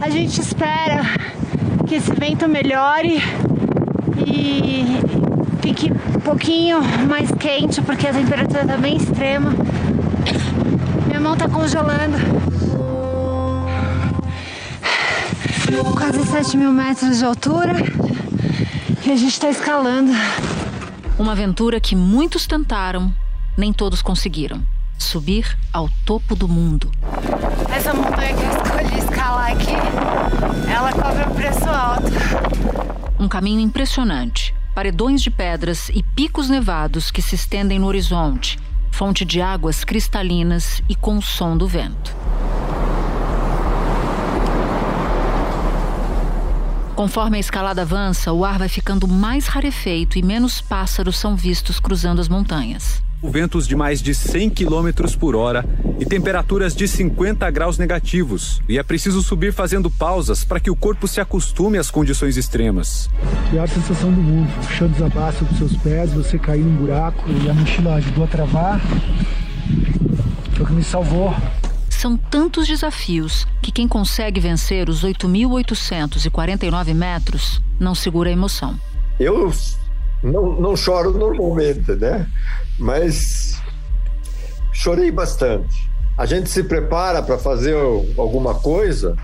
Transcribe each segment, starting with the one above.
A gente espera que esse vento melhore e fique um pouquinho mais quente porque a temperatura está bem extrema. Minha mão está congelando. Quase 7 mil metros de altura e a gente está escalando. Uma aventura que muitos tentaram, nem todos conseguiram. Subir ao topo do mundo. Essa montanha escalar aqui, ela cobra um preço alto. Um caminho impressionante. Paredões de pedras e picos nevados que se estendem no horizonte, fonte de águas cristalinas e com o som do vento. Conforme a escalada avança, o ar vai ficando mais rarefeito e menos pássaros são vistos cruzando as montanhas. Ventos de mais de 100 km por hora e temperaturas de 50 graus negativos. E é preciso subir fazendo pausas para que o corpo se acostume às condições extremas. Pior sensação do mundo. O chão desabar sobre seus pés, você cair num buraco e a mochila ajudou a travar. Foi o que me salvou. São tantos desafios que quem consegue vencer os 8.849 metros não segura a emoção. Eu não, não choro normalmente, né? Mas chorei bastante. A gente se prepara para fazer alguma coisa,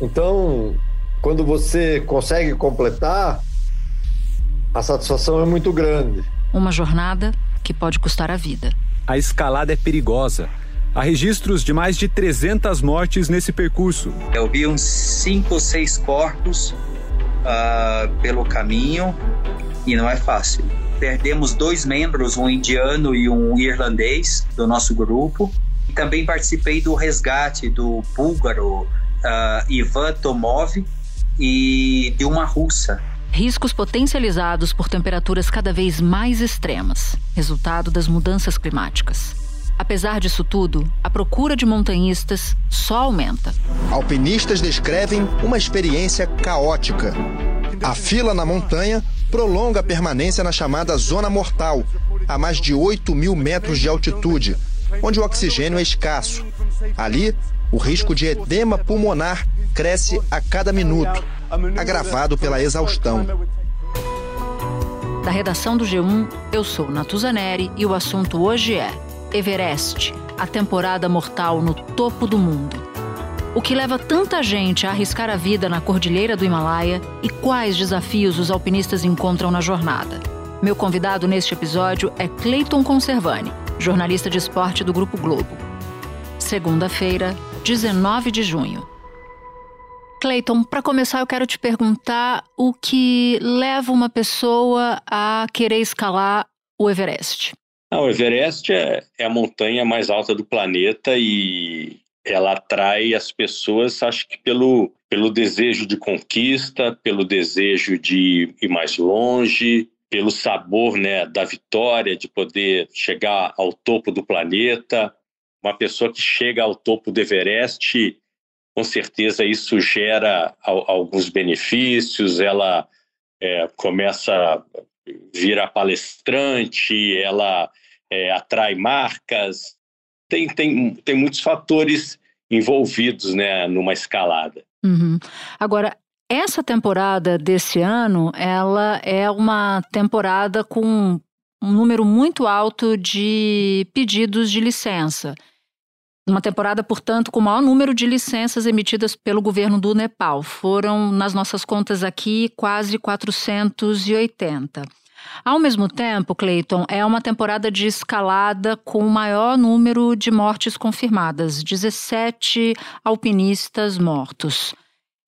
então quando você consegue completar, a satisfação é muito grande. Uma jornada que pode custar a vida. A escalada é perigosa Há registros de mais de 300 mortes nesse percurso. Eu vi uns cinco ou seis corpos uh, pelo caminho e não é fácil. Perdemos dois membros, um indiano e um irlandês do nosso grupo. E também participei do resgate do búlgaro uh, Ivan Tomov e de uma russa. Riscos potencializados por temperaturas cada vez mais extremas, resultado das mudanças climáticas. Apesar disso tudo, a procura de montanhistas só aumenta. Alpinistas descrevem uma experiência caótica. A fila na montanha prolonga a permanência na chamada Zona Mortal, a mais de 8 mil metros de altitude, onde o oxigênio é escasso. Ali, o risco de edema pulmonar cresce a cada minuto, agravado pela exaustão. Da redação do G1, eu sou Natuzaneri e o assunto hoje é Everest, a temporada mortal no topo do mundo. O que leva tanta gente a arriscar a vida na cordilheira do Himalaia e quais desafios os alpinistas encontram na jornada? Meu convidado neste episódio é Clayton Conservani, jornalista de esporte do Grupo Globo. Segunda-feira, 19 de junho. Clayton, para começar, eu quero te perguntar o que leva uma pessoa a querer escalar o Everest. Não, o Everest é, é, a montanha mais alta do planeta e ela atrai as pessoas, acho que pelo, pelo desejo de conquista, pelo desejo de ir mais longe, pelo sabor né, da vitória, de poder chegar ao topo do planeta. Uma pessoa que chega ao topo do Everest, com certeza isso gera alguns benefícios, ela é, começa a virar palestrante, ela é, atrai marcas, tem, tem, tem muitos fatores envolvidos né, numa escalada. Uhum. Agora, essa temporada desse ano, ela é uma temporada com um número muito alto de pedidos de licença. Uma temporada, portanto, com o maior número de licenças emitidas pelo governo do Nepal. Foram, nas nossas contas aqui, quase 480. Ao mesmo tempo, Clayton, é uma temporada de escalada com o maior número de mortes confirmadas 17 alpinistas mortos.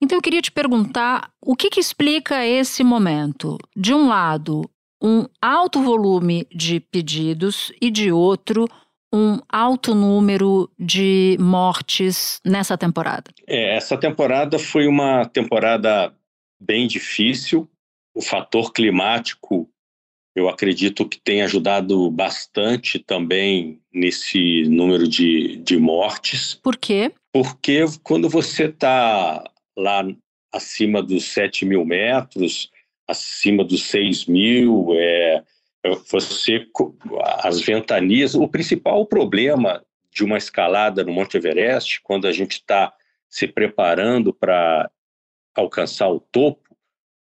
Então eu queria te perguntar o que, que explica esse momento? De um lado, um alto volume de pedidos e de outro, um alto número de mortes nessa temporada? É, essa temporada foi uma temporada bem difícil. O fator climático eu acredito que tem ajudado bastante também nesse número de, de mortes. Por quê? Porque quando você está lá acima dos 7 mil metros, acima dos 6 mil, é, você, as ventanias, o principal problema de uma escalada no Monte Everest, quando a gente está se preparando para alcançar o topo,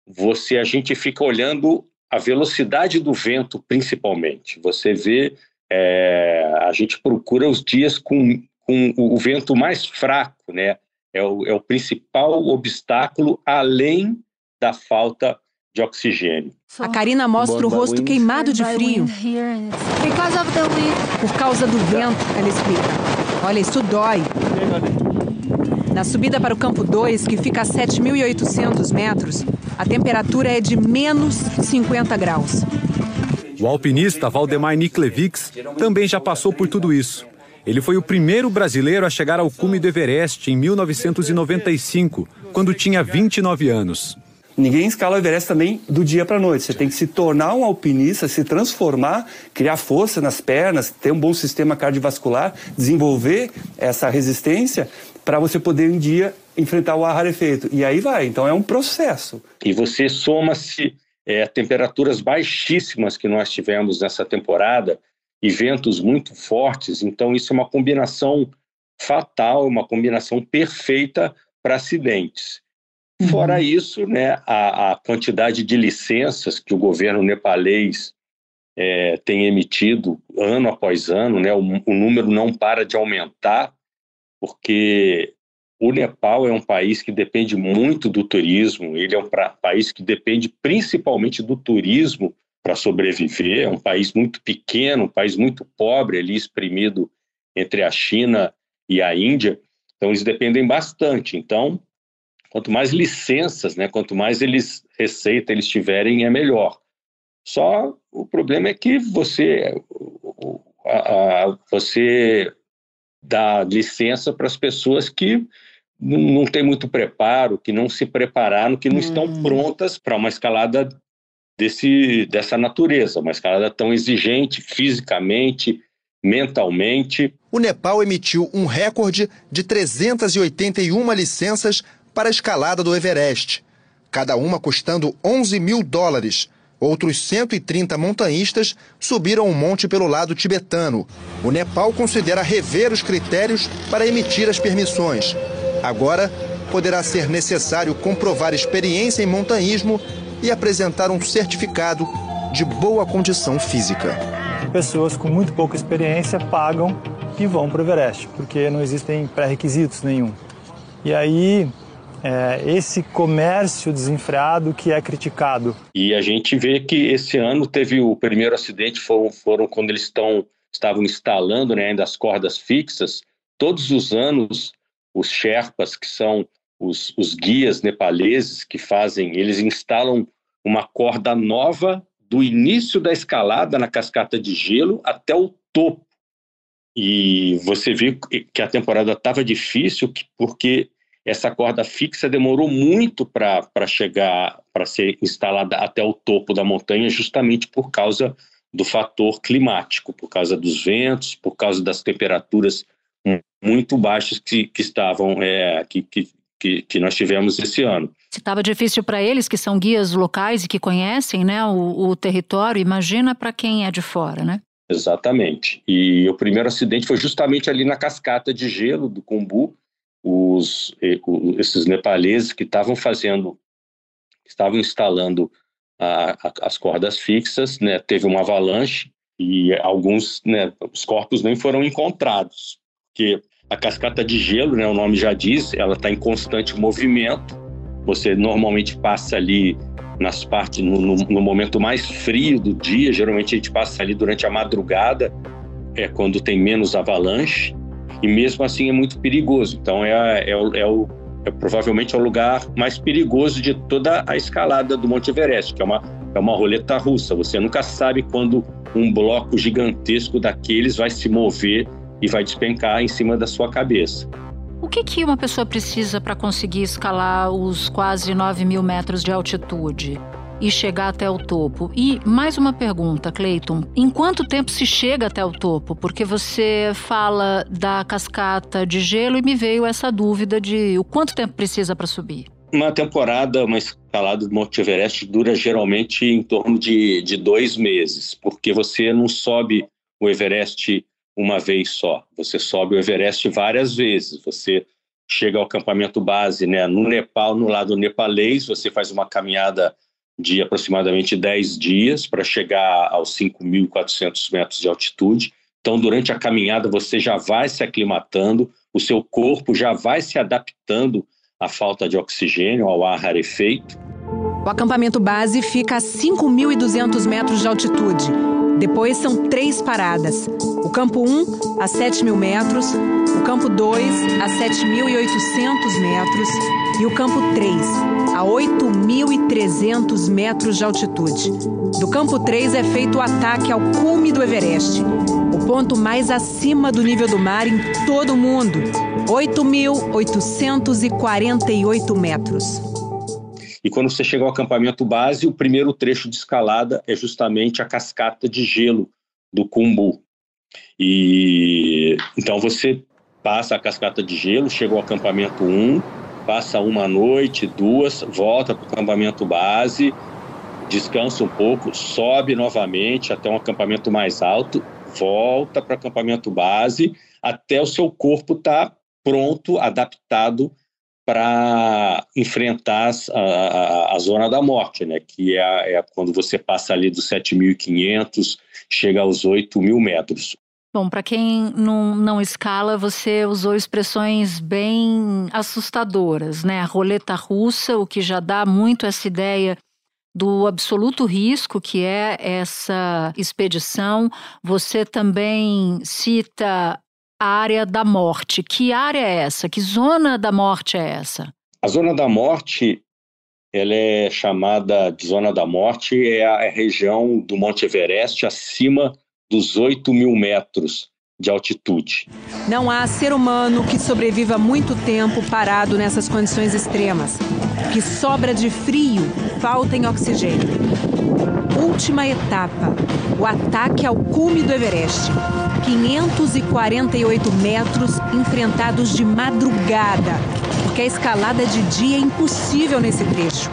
você a gente fica olhando a velocidade do vento, principalmente. Você vê, é, a gente procura os dias com, com o vento mais fraco, né? É o, é o principal obstáculo, além da falta de oxigênio. A Karina mostra o rosto queimado de frio. Por causa do vento, ela explica. Olha, isso dói. Na subida para o campo 2, que fica a 7.800 metros, a temperatura é de menos 50 graus. O alpinista Valdemar Niklevics também já passou por tudo isso. Ele foi o primeiro brasileiro a chegar ao cume do Everest em 1995, quando tinha 29 anos. Ninguém escala o Everest também do dia para a noite. Você tem que se tornar um alpinista, se transformar, criar força nas pernas, ter um bom sistema cardiovascular, desenvolver essa resistência para você poder um dia enfrentar o ar rarefeito. E aí vai. Então é um processo. E você soma-se é, temperaturas baixíssimas que nós tivemos nessa temporada e ventos muito fortes. Então isso é uma combinação fatal, uma combinação perfeita para acidentes. Uhum. Fora isso, né, a, a, quantidade de licenças que o governo nepalês é, tem emitido ano após ano, né, o, o número não para de aumentar, porque o Nepal é um país que depende muito do turismo, ele é um pra, país que depende principalmente do turismo para sobreviver, é um país muito pequeno, um país muito pobre, ali espremido entre a China e a Índia, então eles dependem bastante. Então, Quanto mais licenças, né, quanto mais eles receita eles tiverem, é melhor. Só o problema é que você, a, a, você dá licença para as pessoas que não, não têm muito preparo, que não se prepararam, que não hum. estão prontas para uma escalada desse, dessa natureza, uma escalada tão exigente fisicamente, mentalmente. O Nepal emitiu um recorde de 381 licenças para a escalada do Everest, cada uma custando 11 mil dólares. Outros 130 montanhistas subiram o monte pelo lado tibetano. O Nepal considera rever os critérios para emitir as permissões. Agora, poderá ser necessário comprovar experiência em montanhismo e apresentar um certificado de boa condição física. Pessoas com muito pouca experiência pagam e vão para o Everest, porque não existem pré-requisitos nenhum. E aí é, esse comércio desenfreado que é criticado. E a gente vê que esse ano teve o primeiro acidente, foram, foram quando eles estão, estavam instalando né, ainda as cordas fixas. Todos os anos, os Sherpas, que são os, os guias nepaleses que fazem, eles instalam uma corda nova do início da escalada na cascata de gelo até o topo. E você vê que a temporada estava difícil porque essa corda fixa demorou muito para chegar, para ser instalada até o topo da montanha, justamente por causa do fator climático, por causa dos ventos, por causa das temperaturas muito baixas que, que estavam, é, que, que, que, nós tivemos esse ano. Estava difícil para eles, que são guias locais e que conhecem né, o, o território, imagina para quem é de fora, né? Exatamente. E o primeiro acidente foi justamente ali na cascata de gelo do Kumbu, os, esses nepaleses que estavam fazendo, estavam instalando a, a, as cordas fixas, né, teve uma avalanche e alguns, né, os corpos nem foram encontrados, porque a cascata de gelo, né, o nome já diz, ela está em constante movimento. Você normalmente passa ali nas partes no, no, no, momento mais frio do dia. Geralmente a gente passa ali durante a madrugada, é quando tem menos avalanche e mesmo assim é muito perigoso. Então é, é, é, o, é provavelmente é o lugar mais perigoso de toda a escalada do Monte Everest, que é uma, é uma roleta russa. Você nunca sabe quando um bloco gigantesco daqueles vai se mover e vai despencar em cima da sua cabeça. O que, que uma pessoa precisa para conseguir escalar os quase 9 mil metros de altitude? E chegar até o topo. E mais uma pergunta, Cleiton: em quanto tempo se chega até o topo? Porque você fala da cascata de gelo e me veio essa dúvida de o quanto tempo precisa para subir. Uma temporada, uma escalada do Monte Everest dura geralmente em torno de, de dois meses, porque você não sobe o Everest uma vez só, você sobe o Everest várias vezes. Você chega ao acampamento base, né, no Nepal, no lado nepalês, você faz uma caminhada de aproximadamente 10 dias para chegar aos 5.400 metros de altitude. Então, durante a caminhada, você já vai se aclimatando, o seu corpo já vai se adaptando à falta de oxigênio, ao ar rarefeito. O acampamento base fica a 5.200 metros de altitude. Depois são três paradas. O campo 1 a 7 mil metros, o campo 2 a 7.800 metros e o campo 3 a 8.300 metros de altitude. Do campo 3 é feito o ataque ao cume do Everest, o ponto mais acima do nível do mar em todo o mundo, 8.848 metros. E quando você chega ao acampamento base, o primeiro trecho de escalada é justamente a cascata de gelo do Kumbu. E então você passa a cascata de gelo, chega ao acampamento 1, passa uma noite, duas, volta para o acampamento base, descansa um pouco, sobe novamente até um acampamento mais alto, volta para o acampamento base, até o seu corpo estar tá pronto, adaptado para enfrentar a, a, a, zona da morte, né? que é, é quando você passa ali dos 7.500, chega aos 8.000 metros. Bom, para quem não, não escala, você usou expressões bem assustadoras, né? A roleta russa, o que já dá muito essa ideia do absoluto risco que é essa expedição. Você também cita área da morte. Que área é essa? Que zona da morte é essa? A zona da morte, ela é chamada de zona da morte, é a região do Monte Everest acima dos 8 mil metros de altitude. Não há ser humano que sobreviva muito tempo parado nessas condições extremas. O que sobra de frio falta em oxigênio. Última etapa: o ataque ao cume do Everest. 548 metros enfrentados de madrugada, porque a escalada de dia é impossível nesse trecho.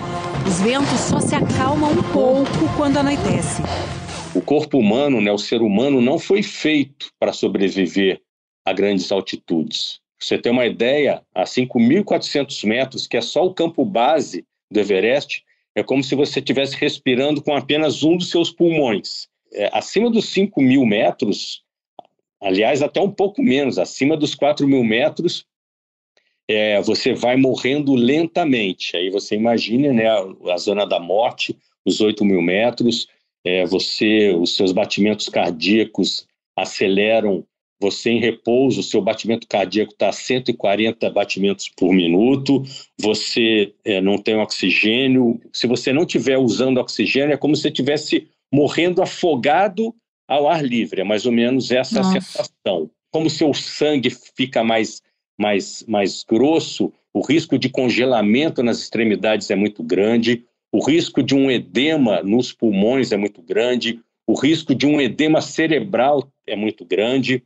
Os ventos só se acalmam um pouco quando anoitece. O corpo humano, né, o ser humano, não foi feito para sobreviver a grandes altitudes. Você tem uma ideia, a 5.400 metros, que é só o campo base do Everest, é como se você estivesse respirando com apenas um dos seus pulmões. É, acima dos 5 mil metros, aliás, até um pouco menos, acima dos 4 mil metros, é, você vai morrendo lentamente. Aí você imagina né, a, a zona da morte, os 8 mil metros, é, você, os seus batimentos cardíacos aceleram, você em repouso, o seu batimento cardíaco está a 140 batimentos por minuto, você é, não tem oxigênio, se você não estiver usando oxigênio, é como se você estivesse morrendo afogado ao ar livre, é mais ou menos essa Nossa. sensação. Como seu sangue fica mais, mais, mais grosso, o risco de congelamento nas extremidades é muito grande, o risco de um edema nos pulmões é muito grande, o risco de um edema cerebral é muito grande.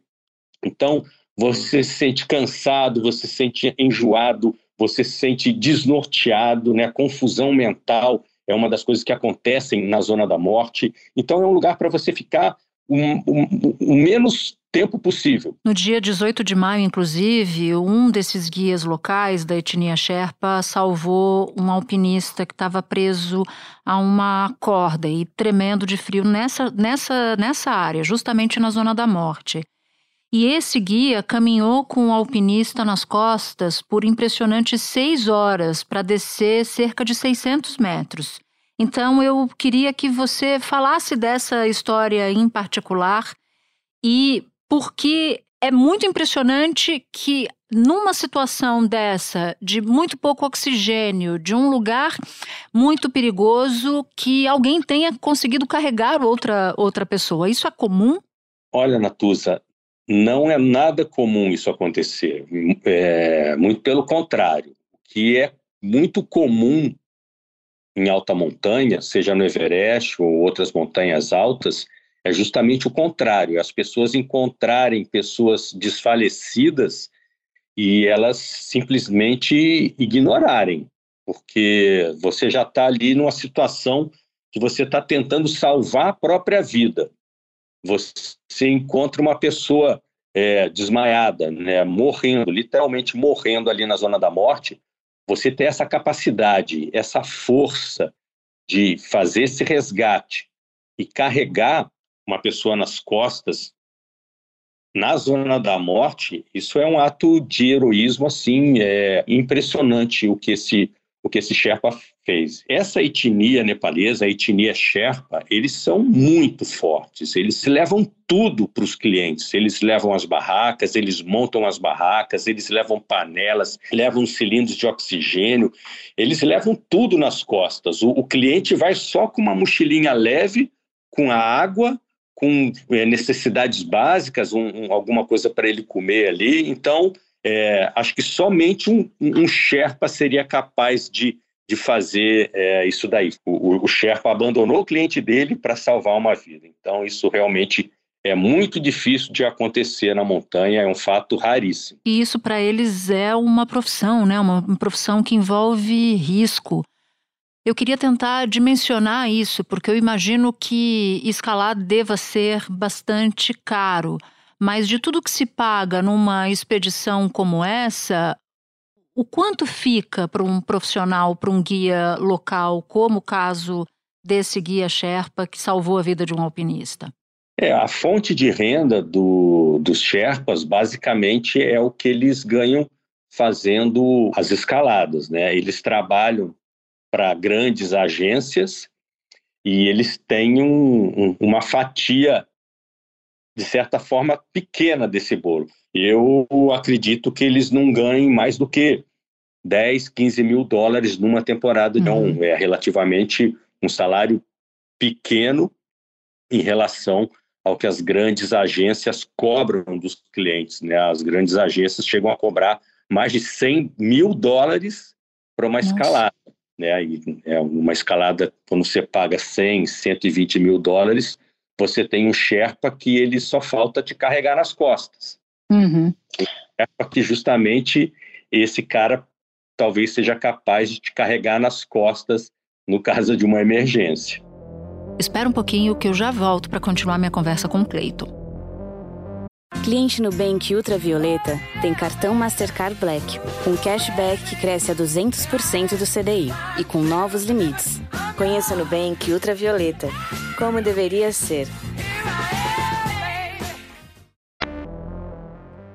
Então, você se sente cansado, você se sente enjoado, você se sente desnorteado, né? confusão mental é uma das coisas que acontecem na zona da morte. Então, é um lugar para você ficar o menos tempo possível. No dia 18 de maio, inclusive, um desses guias locais da etnia Sherpa salvou um alpinista que estava preso a uma corda e tremendo de frio nessa, nessa, nessa área, justamente na zona da morte. E esse guia caminhou com o alpinista nas costas por impressionantes seis horas para descer cerca de 600 metros. Então eu queria que você falasse dessa história em particular e porque é muito impressionante que numa situação dessa, de muito pouco oxigênio, de um lugar muito perigoso, que alguém tenha conseguido carregar outra, outra pessoa. Isso é comum? Olha, Natuza, não é nada comum isso acontecer. É, muito pelo contrário. O que é muito comum em alta montanha, seja no Everest ou outras montanhas altas, é justamente o contrário, as pessoas encontrarem pessoas desfalecidas e elas simplesmente ignorarem, porque você já está ali numa situação que você está tentando salvar a própria vida. Você encontra uma pessoa é, desmaiada, né, morrendo, literalmente morrendo ali na zona da morte, você ter essa capacidade, essa força de fazer esse resgate e carregar uma pessoa nas costas na zona da morte, isso é um ato de heroísmo assim, é impressionante o que esse o que esse Sherpa fez. Essa etnia nepalesa, a etnia Sherpa, eles são muito fortes, eles levam tudo para os clientes, eles levam as barracas, eles montam as barracas, eles levam panelas, levam cilindros de oxigênio, eles levam tudo nas costas. O, o cliente vai só com uma mochilinha leve, com a água, com é, necessidades básicas, um, um, alguma coisa para ele comer ali. Então, é, acho que somente um, um Sherpa seria capaz de, de fazer é, isso daí. O, o Sherpa abandonou o cliente dele para salvar uma vida. Então, isso realmente é muito difícil de acontecer na montanha, é um fato raríssimo. E isso para eles é uma profissão, né? Uma profissão que envolve risco. Eu queria tentar dimensionar isso, porque eu imagino que escalar deva ser bastante caro. Mas de tudo que se paga numa expedição como essa, o quanto fica para um profissional, para um guia local, como o caso desse guia Sherpa que salvou a vida de um alpinista? É, a fonte de renda do, dos Sherpas basicamente é o que eles ganham fazendo as escaladas, né? Eles trabalham para grandes agências e eles têm um, um, uma fatia de certa forma, pequena desse bolo. Eu acredito que eles não ganhem mais do que 10, 15 mil dólares numa temporada. Uhum. Então, é relativamente um salário pequeno em relação ao que as grandes agências cobram dos clientes. Né? As grandes agências chegam a cobrar mais de 100 mil dólares para uma Nossa. escalada. Né? E é uma escalada, quando você paga 100, 120 mil dólares, você tem um Sherpa que ele só falta te carregar nas costas. Uhum. Sherpa que justamente esse cara talvez seja capaz de te carregar nas costas no caso de uma emergência. Espera um pouquinho que eu já volto para continuar minha conversa com o Cleiton. Cliente Nubank Ultravioleta tem cartão Mastercard Black, com cashback que cresce a 200% do CDI e com novos limites. Conheça Nubank Ultravioleta, como deveria ser.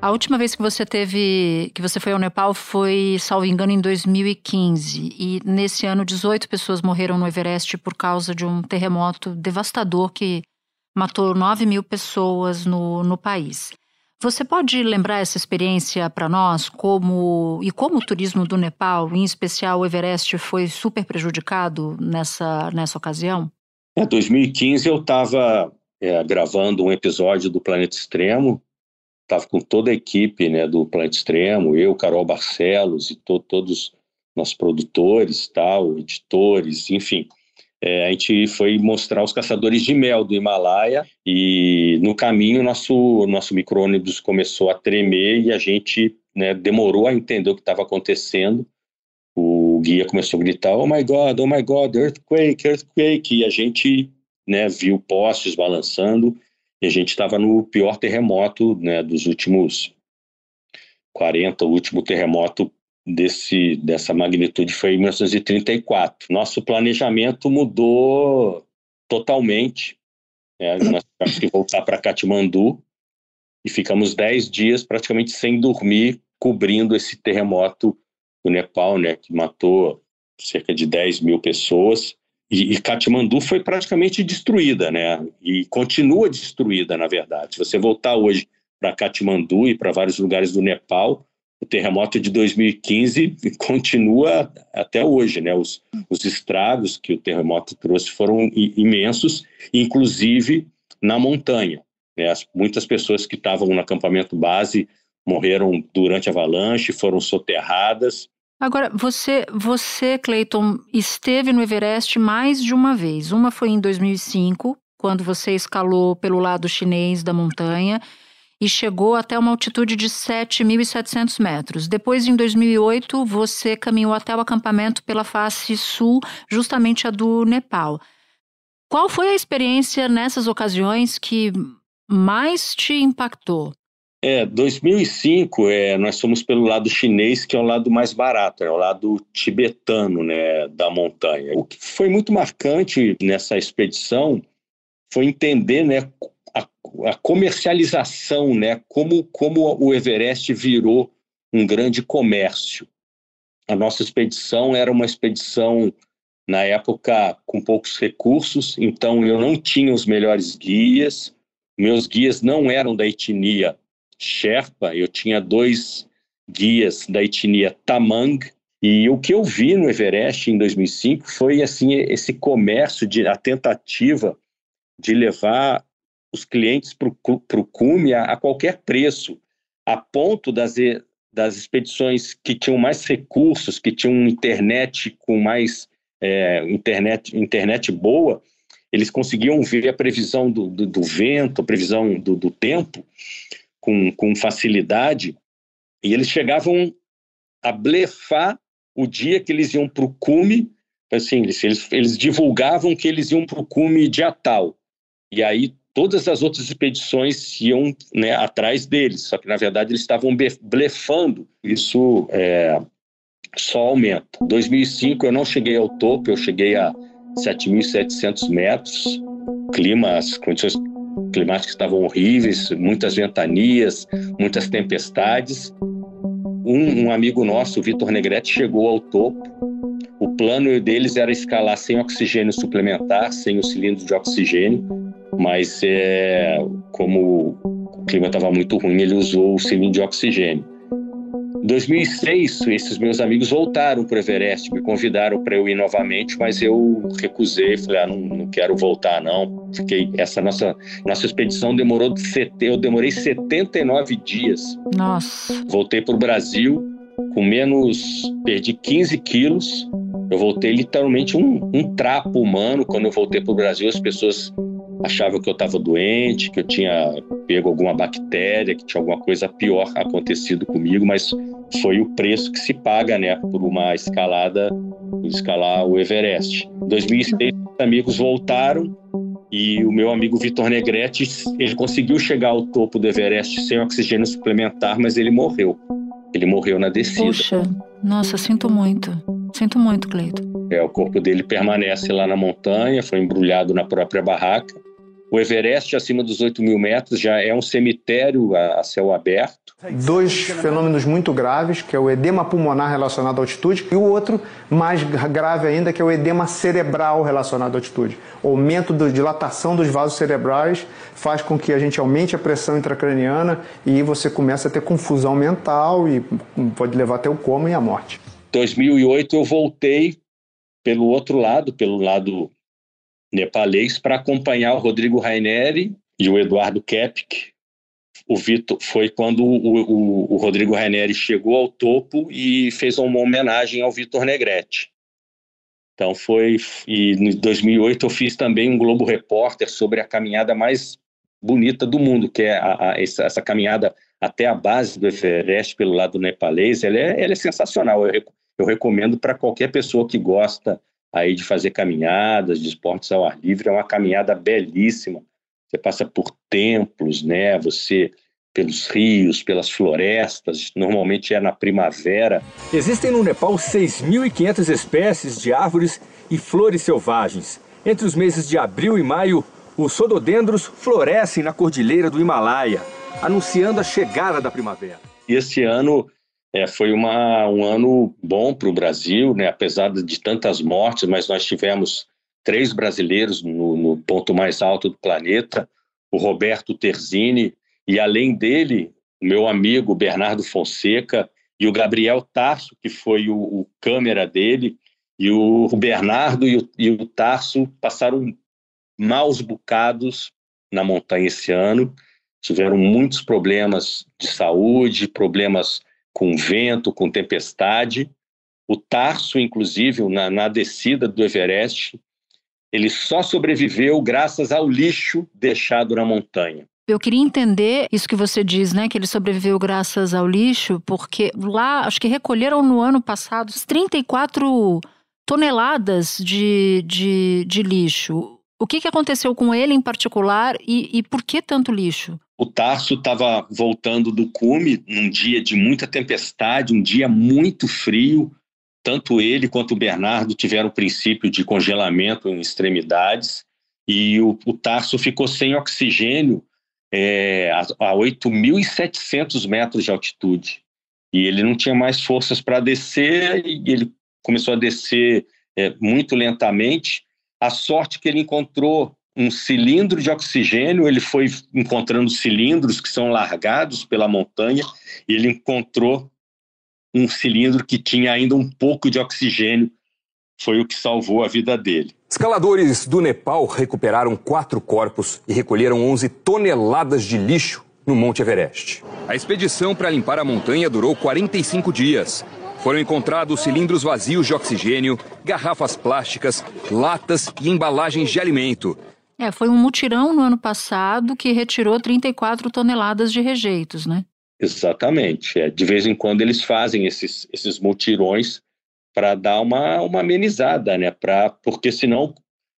A última vez que você teve, que você foi ao Nepal foi, salvo engano, em 2015. E nesse ano, 18 pessoas morreram no Everest por causa de um terremoto devastador que matou 9 mil pessoas no, no país. Você pode lembrar essa experiência para nós, como e como o turismo do Nepal, em especial o Everest, foi super prejudicado nessa, nessa ocasião? Em 2015 eu estava é, gravando um episódio do Planeta Extremo, estava com toda a equipe né, do Planeta Extremo, eu, Carol Barcelos e to todos nossos produtores, tal, editores, enfim é, a gente foi mostrar os caçadores de mel do Himalaia e no caminho nosso nosso micro-ônibus começou a tremer e a gente né, demorou a entender o que estava acontecendo. O guia começou a gritar, oh my God, oh my God, earthquake, earthquake, e a gente né, viu postes balançando e a gente estava no pior terremoto né, dos últimos 40, o último terremoto desse, dessa magnitude foi em 1934. Nosso planejamento mudou totalmente. Né? Nós tivemos que voltar para Katmandu e ficamos 10 dias praticamente sem dormir, cobrindo esse terremoto do Nepal, né, que matou cerca de 10 mil pessoas. E, e Katmandu foi praticamente destruída, né? E continua destruída, na verdade. Se você voltar hoje para Katmandu e para vários lugares do Nepal, o terremoto de 2015 continua até hoje, né? Os, os estragos que o terremoto trouxe foram imensos, inclusive na montanha. Né? As, muitas pessoas que estavam no acampamento base morreram durante a avalanche, foram soterradas. Agora, você, você, Clayton, esteve no Everest mais de uma vez. Uma foi em 2005, quando você escalou pelo lado chinês da montanha e chegou até uma altitude de 7.700 metros. Depois, em 2008, você caminhou até o acampamento pela face sul, justamente a do Nepal. Qual foi a experiência nessas ocasiões que mais te impactou? É, 2005, é, nós fomos pelo lado chinês, que é o lado mais barato, é o lado tibetano né, da montanha. O que foi muito marcante nessa expedição foi entender né, a, comercialização, né, como, como o Everest virou um grande comércio. A nossa expedição era uma expedição, na época, com poucos recursos, então eu não tinha os melhores guias, meus guias não eram da etnia Sherpa, eu tinha dois guias da etnia Tamang, e o que eu vi no Everest em 2005 foi assim esse comércio, de, a tentativa de levar os clientes para o cume a, a, qualquer preço, a ponto das, das expedições que tinham mais recursos, que tinham internet com mais é, internet, internet boa, eles conseguiam ver a previsão do, do, do vento, a previsão do, do tempo, com, com facilidade, e eles chegavam a blefar o dia que eles iam para o cume, assim, eles, eles, divulgavam que eles iam para o cume dia tal, e aí todas as outras expedições iam né, atrás deles, só que na verdade eles estavam blefando, isso é, só aumenta. Em 2005 eu não cheguei ao topo, eu cheguei a 7.700 metros, clima, as condições climáticas estavam horríveis, muitas ventanias, muitas tempestades. Um, um amigo nosso, o Vitor Negrete, chegou ao topo. O plano deles era escalar sem oxigênio suplementar, sem o cilindro de oxigênio, mas é, como o clima estava muito ruim, ele usou o cilindro de oxigênio. Em 2006, esses meus amigos voltaram para o Everest, me convidaram para eu ir novamente, mas eu recusei, falei, ah, não, não quero voltar não. Fiquei, essa nossa nossa expedição demorou, eu demorei 79 dias. Nossa. Voltei para o Brasil com menos, perdi 15 quilos. Eu voltei literalmente um, um trapo humano. Quando eu voltei para o Brasil, as pessoas achava que eu estava doente, que eu tinha pego alguma bactéria, que tinha alguma coisa pior acontecido comigo, mas foi o preço que se paga, né, por uma escalada, por escalar o Everest. Em 2006, os amigos voltaram e o meu amigo Vitor Negrete, ele conseguiu chegar ao topo do Everest sem oxigênio suplementar, mas ele morreu. Ele morreu na descida. Puxa, nossa, sinto muito. Sinto muito, Cleito. É, o corpo dele permanece lá na montanha, foi embrulhado na própria barraca. O Everest, acima dos 8 mil metros, já é um cemitério a, céu aberto. Dois fenômenos muito graves, que é o edema pulmonar relacionado à altitude, e o outro, mais grave ainda, que é o edema cerebral relacionado à altitude. O aumento da dilatação dos vasos cerebrais faz com que a gente aumente a pressão intracraniana e você começa a ter confusão mental e pode levar até o coma e a morte. 2008 eu voltei pelo outro lado, pelo lado nepalês para acompanhar o Rodrigo Raineri e o Eduardo Kepik. O Vitor foi quando o, o, o Rodrigo Raineri chegou ao topo e fez uma homenagem ao Vitor Negrete. Então foi e em 2008 eu fiz também um Globo Repórter sobre a caminhada mais bonita do mundo, que é a, a, essa, essa, caminhada até a base do Everest pelo lado nepalês. Ela é, ela é sensacional. Eu, eu recomendo para qualquer pessoa que gosta aí de fazer caminhadas, de esportes ao ar livre, é uma caminhada belíssima. Você passa por templos, né? Você pelos rios, pelas florestas, normalmente é na primavera. Existem no Nepal 6.500 espécies de árvores e flores selvagens. Entre os meses de abril e maio, os sododendros florescem na cordilheira do Himalaia, anunciando a chegada da primavera. E esse ano é, foi uma, um ano bom para o Brasil, né? apesar de tantas mortes, mas nós tivemos três brasileiros no, no, ponto mais alto do planeta, o Roberto Terzini, e além dele, o meu amigo Bernardo Fonseca e o Gabriel Tarso, que foi o, o câmera dele, e o, Bernardo e o, e o Tarso passaram maus bocados na montanha esse ano, tiveram muitos problemas de saúde, problemas com vento, com tempestade. O Tarso, inclusive, na, na descida do Everest, ele só sobreviveu graças ao lixo deixado na montanha. Eu queria entender isso que você diz, né? Que ele sobreviveu graças ao lixo, porque lá, acho que recolheram no ano passado 34 toneladas de, de, de lixo. O que, que aconteceu com ele em particular e, e por que tanto lixo? O Tarso estava voltando do cume num dia de muita tempestade, um dia muito frio. Tanto ele quanto o Bernardo tiveram o princípio de congelamento em extremidades e o, o Tarso ficou sem oxigênio é, a, a 8.700 metros de altitude. E ele não tinha mais forças para descer e ele começou a descer é, muito lentamente. A sorte que ele encontrou um cilindro de oxigênio, ele foi encontrando cilindros que são largados pela montanha e ele encontrou um cilindro que tinha ainda um pouco de oxigênio. Foi o que salvou a vida dele. Escaladores do Nepal recuperaram quatro corpos e recolheram 11 toneladas de lixo no Monte Everest. A expedição para limpar a montanha durou 45 dias. Foram encontrados cilindros vazios de oxigênio, garrafas plásticas, latas e embalagens de alimento. É, foi um mutirão no ano passado que retirou 34 toneladas de rejeitos, né? Exatamente. É, de vez em quando eles fazem esses, esses mutirões para dar uma, uma amenizada, né? Pra, porque senão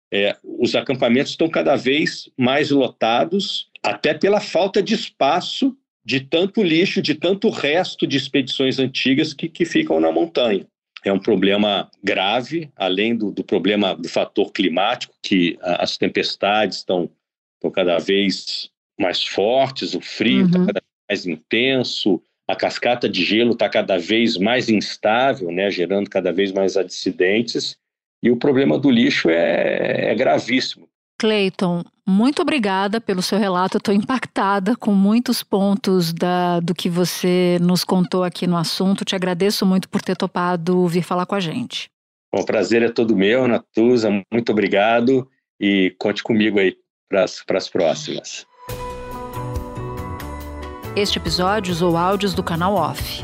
é, os acampamentos estão cada vez mais lotados, até pela falta de espaço de tanto lixo, de tanto resto de expedições antigas que, que ficam na montanha é um problema grave, além do, do problema do fator climático, que a, as tempestades estão, estão cada vez mais fortes, o frio está uhum. cada vez mais intenso, a cascata de gelo está cada vez mais instável, né, gerando cada vez mais acidentes, e o problema do lixo é, é gravíssimo. Clayton, muito obrigada pelo seu relato. Estou impactada com muitos pontos da, do que você nos contou aqui no assunto. Te agradeço muito por ter topado vir falar com a gente. Bom, o prazer é todo meu, Natuza. Muito obrigado e conte comigo aí para as próximas. Este episódio usou áudios do canal Off.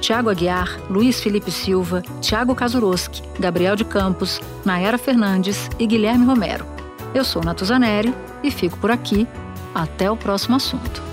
Tiago Aguiar, Luiz Felipe Silva, Tiago Kazuroski, Gabriel de Campos, Nayara Fernandes e Guilherme Romero. Eu sou Natuzaneri e fico por aqui. Até o próximo assunto.